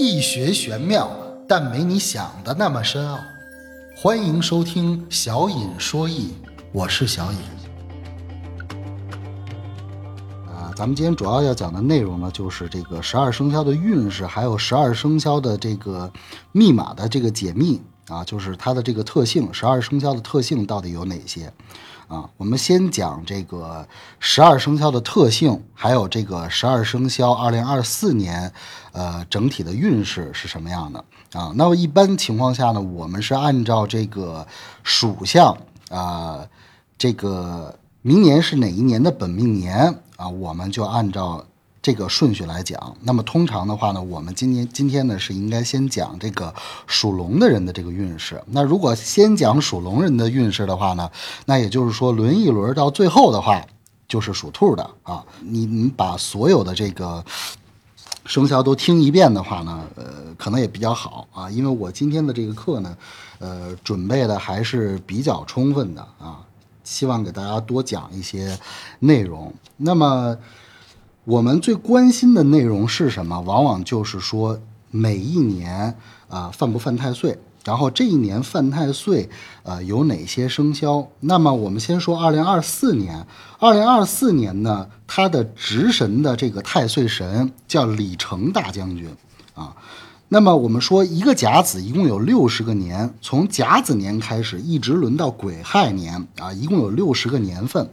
易学玄妙，但没你想的那么深奥。欢迎收听小尹说易，我是小尹。啊，咱们今天主要要讲的内容呢，就是这个十二生肖的运势，还有十二生肖的这个密码的这个解密啊，就是它的这个特性，十二生肖的特性到底有哪些？啊，我们先讲这个十二生肖的特性，还有这个十二生肖二零二四年，呃，整体的运势是什么样的啊？那么一般情况下呢，我们是按照这个属相啊，这个明年是哪一年的本命年啊，我们就按照。这个顺序来讲，那么通常的话呢，我们今天今天呢是应该先讲这个属龙的人的这个运势。那如果先讲属龙人的运势的话呢，那也就是说轮一轮到最后的话，就是属兔的啊。你你把所有的这个生肖都听一遍的话呢，呃，可能也比较好啊。因为我今天的这个课呢，呃，准备的还是比较充分的啊，希望给大家多讲一些内容。那么。我们最关心的内容是什么？往往就是说每一年啊犯不犯太岁，然后这一年犯太岁，呃有哪些生肖？那么我们先说二零二四年，二零二四年呢，它的值神的这个太岁神叫李成大将军啊。那么我们说一个甲子一共有六十个年，从甲子年开始一直轮到癸亥年啊，一共有六十个年份。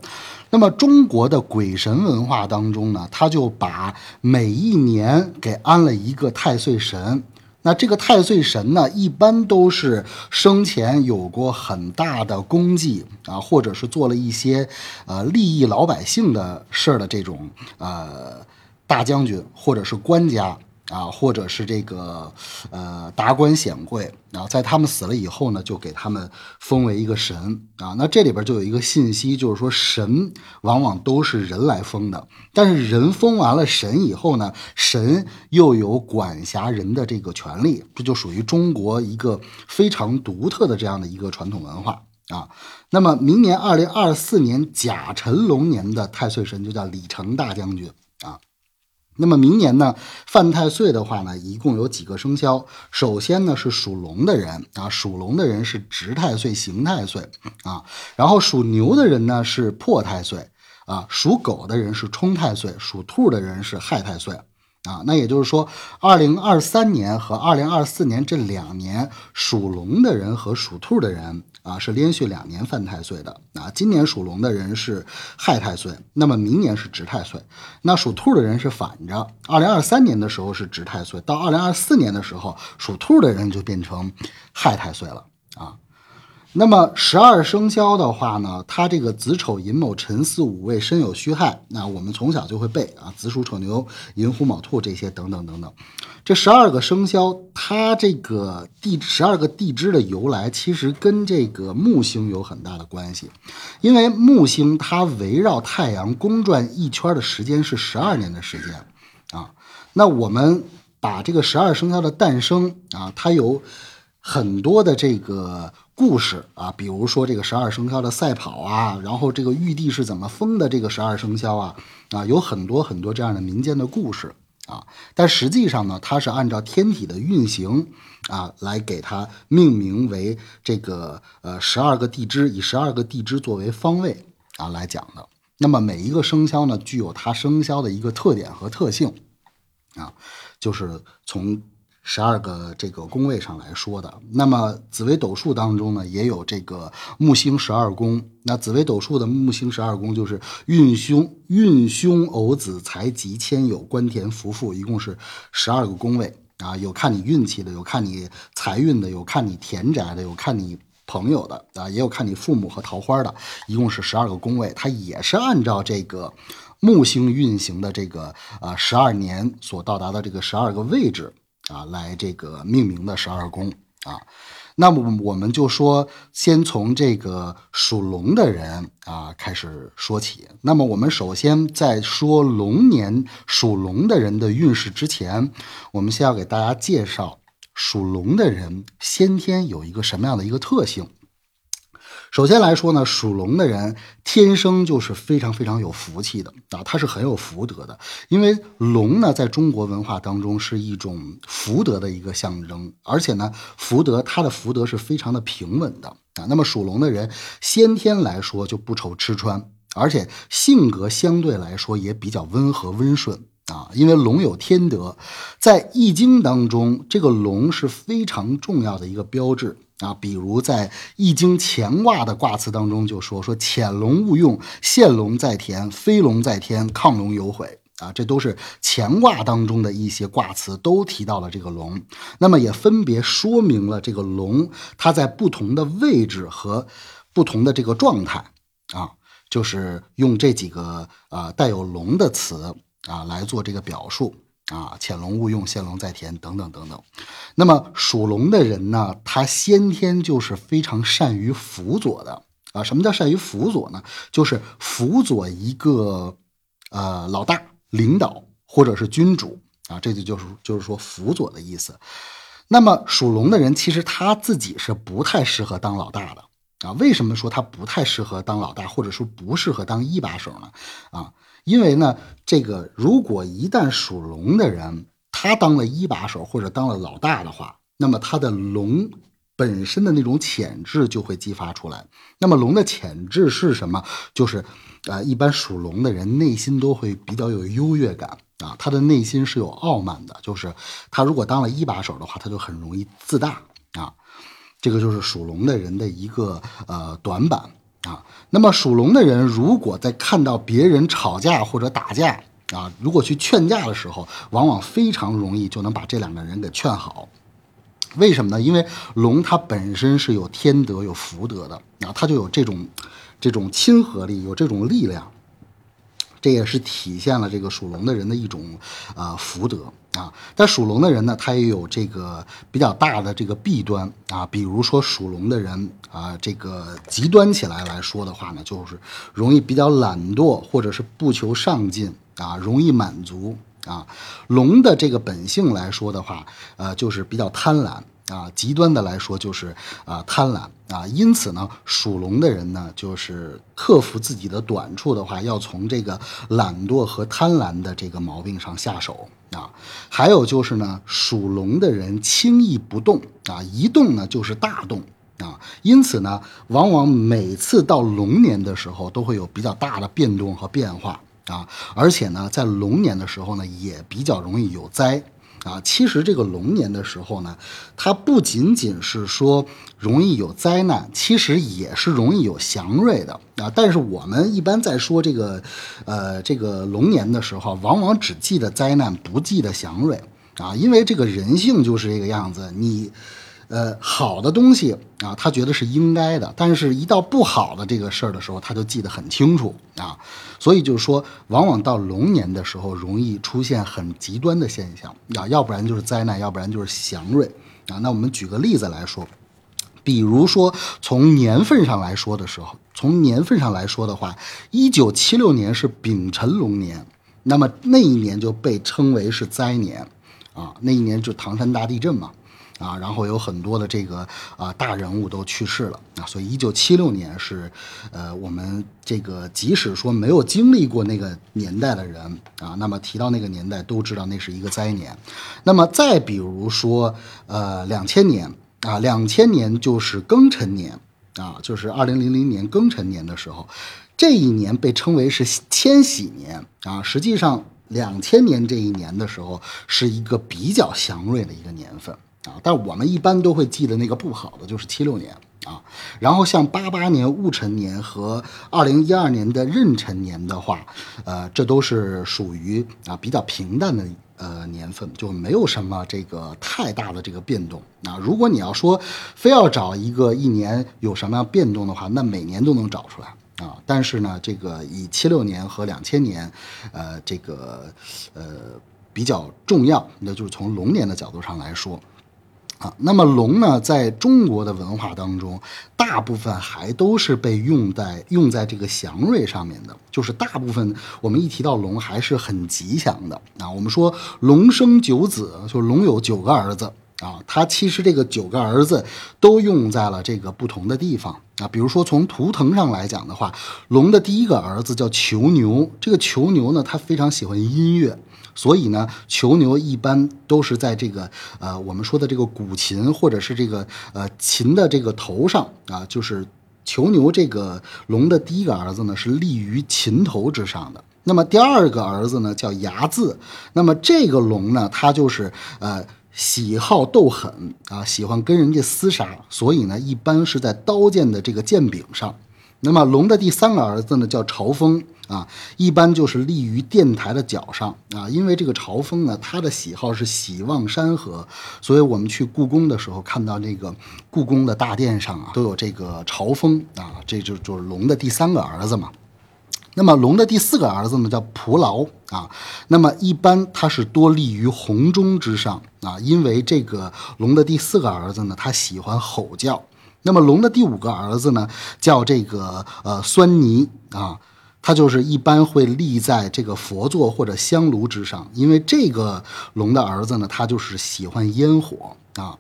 那么中国的鬼神文化当中呢，他就把每一年给安了一个太岁神。那这个太岁神呢，一般都是生前有过很大的功绩啊，或者是做了一些呃利益老百姓的事儿的这种呃大将军或者是官家。啊，或者是这个，呃，达官显贵啊，在他们死了以后呢，就给他们封为一个神啊。那这里边就有一个信息，就是说神往往都是人来封的，但是人封完了神以后呢，神又有管辖人的这个权利，这就属于中国一个非常独特的这样的一个传统文化啊。那么明年二零二四年甲辰龙年的太岁神就叫李成大将军。那么明年呢，犯太岁的话呢，一共有几个生肖？首先呢是属龙的人啊，属龙的人是值太岁、刑太岁啊。然后属牛的人呢是破太岁啊，属狗的人是冲太岁，属兔的人是害太岁啊。那也就是说，二零二三年和二零二四年这两年，属龙的人和属兔的人。啊，是连续两年犯太岁的啊。今年属龙的人是害太岁，那么明年是值太岁。那属兔的人是反着，二零二三年的时候是值太岁，到二零二四年的时候，属兔的人就变成害太岁了啊。那么十二生肖的话呢，它这个子丑寅卯辰巳午未申酉戌亥，那我们从小就会背啊，子鼠丑牛寅虎卯兔这些等等等等。这十二个生肖，它这个地十二个地支的由来，其实跟这个木星有很大的关系，因为木星它围绕太阳公转一圈的时间是十二年的时间啊。那我们把这个十二生肖的诞生啊，它有很多的这个。故事啊，比如说这个十二生肖的赛跑啊，然后这个玉帝是怎么封的这个十二生肖啊，啊，有很多很多这样的民间的故事啊。但实际上呢，它是按照天体的运行啊，来给它命名为这个呃十二个地支，以十二个地支作为方位啊来讲的。那么每一个生肖呢，具有它生肖的一个特点和特性啊，就是从。十二个这个宫位上来说的，那么紫微斗数当中呢，也有这个木星十二宫。那紫微斗数的木星十二宫就是运凶、运凶、偶子、财吉、迁酉、官田、福富，一共是十二个宫位啊。有看你运气的，有看你财运的，有看你田宅的，有看你朋友的啊，也有看你父母和桃花的，一共是十二个宫位。它也是按照这个木星运行的这个啊十二年所到达的这个十二个位置。啊，来这个命名的十二宫啊，那么我们就说，先从这个属龙的人啊开始说起。那么我们首先在说龙年属龙的人的运势之前，我们先要给大家介绍属龙的人先天有一个什么样的一个特性。首先来说呢，属龙的人天生就是非常非常有福气的啊，他是很有福德的。因为龙呢，在中国文化当中是一种福德的一个象征，而且呢，福德他的福德是非常的平稳的啊。那么属龙的人先天来说就不愁吃穿，而且性格相对来说也比较温和温顺啊。因为龙有天德，在易经当中，这个龙是非常重要的一个标志。啊，比如在《易经》乾卦的卦辞当中就说：“说潜龙勿用，现龙在田，飞龙在天，亢龙有悔。”啊，这都是乾卦当中的一些卦辞，都提到了这个龙。那么也分别说明了这个龙它在不同的位置和不同的这个状态啊，就是用这几个啊带有龙的词啊来做这个表述。啊，潜龙勿用，现龙在田，等等等等。那么属龙的人呢，他先天就是非常善于辅佐的啊。什么叫善于辅佐呢？就是辅佐一个呃老大、领导或者是君主啊，这就就是就是说辅佐的意思。那么属龙的人其实他自己是不太适合当老大的啊。为什么说他不太适合当老大，或者说不适合当一把手呢？啊？因为呢，这个如果一旦属龙的人他当了一把手或者当了老大的话，那么他的龙本身的那种潜质就会激发出来。那么龙的潜质是什么？就是，呃，一般属龙的人内心都会比较有优越感啊，他的内心是有傲慢的。就是他如果当了一把手的话，他就很容易自大啊。这个就是属龙的人的一个呃短板。啊，那么属龙的人如果在看到别人吵架或者打架啊，如果去劝架的时候，往往非常容易就能把这两个人给劝好。为什么呢？因为龙它本身是有天德、有福德的啊，它就有这种这种亲和力，有这种力量。这也是体现了这个属龙的人的一种啊福德啊，但属龙的人呢，他也有这个比较大的这个弊端啊，比如说属龙的人啊，这个极端起来来说的话呢，就是容易比较懒惰，或者是不求上进啊，容易满足啊。龙的这个本性来说的话，呃，就是比较贪婪。啊，极端的来说就是啊贪婪啊，因此呢，属龙的人呢，就是克服自己的短处的话，要从这个懒惰和贪婪的这个毛病上下手啊。还有就是呢，属龙的人轻易不动啊，一动呢就是大动啊，因此呢，往往每次到龙年的时候，都会有比较大的变动和变化啊，而且呢，在龙年的时候呢，也比较容易有灾。啊，其实这个龙年的时候呢，它不仅仅是说容易有灾难，其实也是容易有祥瑞的啊。但是我们一般在说这个，呃，这个龙年的时候，往往只记得灾难，不记得祥瑞啊，因为这个人性就是这个样子，你。呃，好的东西啊，他觉得是应该的，但是一到不好的这个事儿的时候，他就记得很清楚啊。所以就是说，往往到龙年的时候，容易出现很极端的现象啊，要不然就是灾难，要不然就是祥瑞啊。那我们举个例子来说，比如说从年份上来说的时候，从年份上来说的话，一九七六年是丙辰龙年，那么那一年就被称为是灾年啊，那一年就唐山大地震嘛。啊，然后有很多的这个啊大人物都去世了啊，所以一九七六年是，呃，我们这个即使说没有经历过那个年代的人啊，那么提到那个年代都知道那是一个灾年。那么再比如说，呃，两千年啊，两千年就是庚辰年啊，就是二零零零年庚辰年的时候，这一年被称为是千禧年啊，实际上两千年这一年的时候是一个比较祥瑞的一个年份。啊，但我们一般都会记得那个不好的，就是七六年啊。然后像八八年戊辰年和二零一二年的壬辰年的话，呃，这都是属于啊比较平淡的呃年份，就没有什么这个太大的这个变动啊。如果你要说非要找一个一年有什么样变动的话，那每年都能找出来啊。但是呢，这个以七六年和两千年，呃，这个呃比较重要，那就是从龙年的角度上来说。啊，那么龙呢，在中国的文化当中，大部分还都是被用在用在这个祥瑞上面的，就是大部分我们一提到龙，还是很吉祥的啊。我们说龙生九子，就龙有九个儿子啊，他其实这个九个儿子都用在了这个不同的地方啊。比如说从图腾上来讲的话，龙的第一个儿子叫囚牛，这个囚牛呢，他非常喜欢音乐，所以呢，囚牛一般都是在这个呃我们说的这个古琴或者是这个呃琴的这个头上啊，就是囚牛这个龙的第一个儿子呢是立于琴头之上的。那么第二个儿子呢叫牙字，那么这个龙呢，他就是呃。喜好斗狠啊，喜欢跟人家厮杀，所以呢，一般是在刀剑的这个剑柄上。那么龙的第三个儿子呢，叫朝风啊，一般就是立于殿台的角上啊。因为这个朝风呢，他的喜好是喜望山河，所以我们去故宫的时候，看到这个故宫的大殿上啊，都有这个朝风啊，这就就是龙的第三个儿子嘛。那么龙的第四个儿子呢，叫蒲牢啊。那么一般他是多立于红钟之上啊，因为这个龙的第四个儿子呢，他喜欢吼叫。那么龙的第五个儿子呢，叫这个呃酸泥啊，他就是一般会立在这个佛座或者香炉之上，因为这个龙的儿子呢，他就是喜欢烟火啊。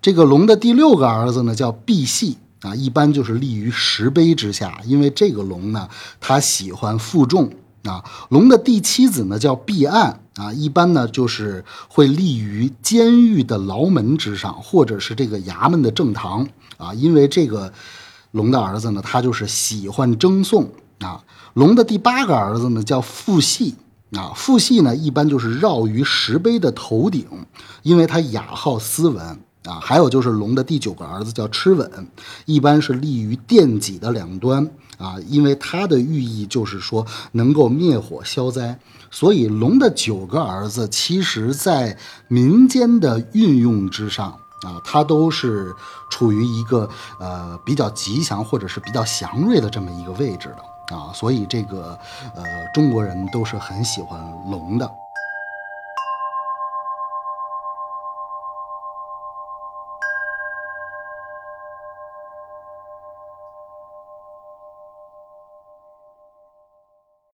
这个龙的第六个儿子呢，叫赑屃。啊，一般就是立于石碑之下，因为这个龙呢，它喜欢负重啊。龙的第七子呢叫毕岸啊，一般呢就是会立于监狱的牢门之上，或者是这个衙门的正堂啊，因为这个龙的儿子呢，他就是喜欢争讼啊。龙的第八个儿子呢叫傅系啊，傅系呢一般就是绕于石碑的头顶，因为他雅好斯文。啊，还有就是龙的第九个儿子叫螭吻，一般是立于殿脊的两端啊，因为它的寓意就是说能够灭火消灾。所以龙的九个儿子，其实在民间的运用之上啊，它都是处于一个呃比较吉祥或者是比较祥瑞的这么一个位置的啊，所以这个呃中国人都是很喜欢龙的。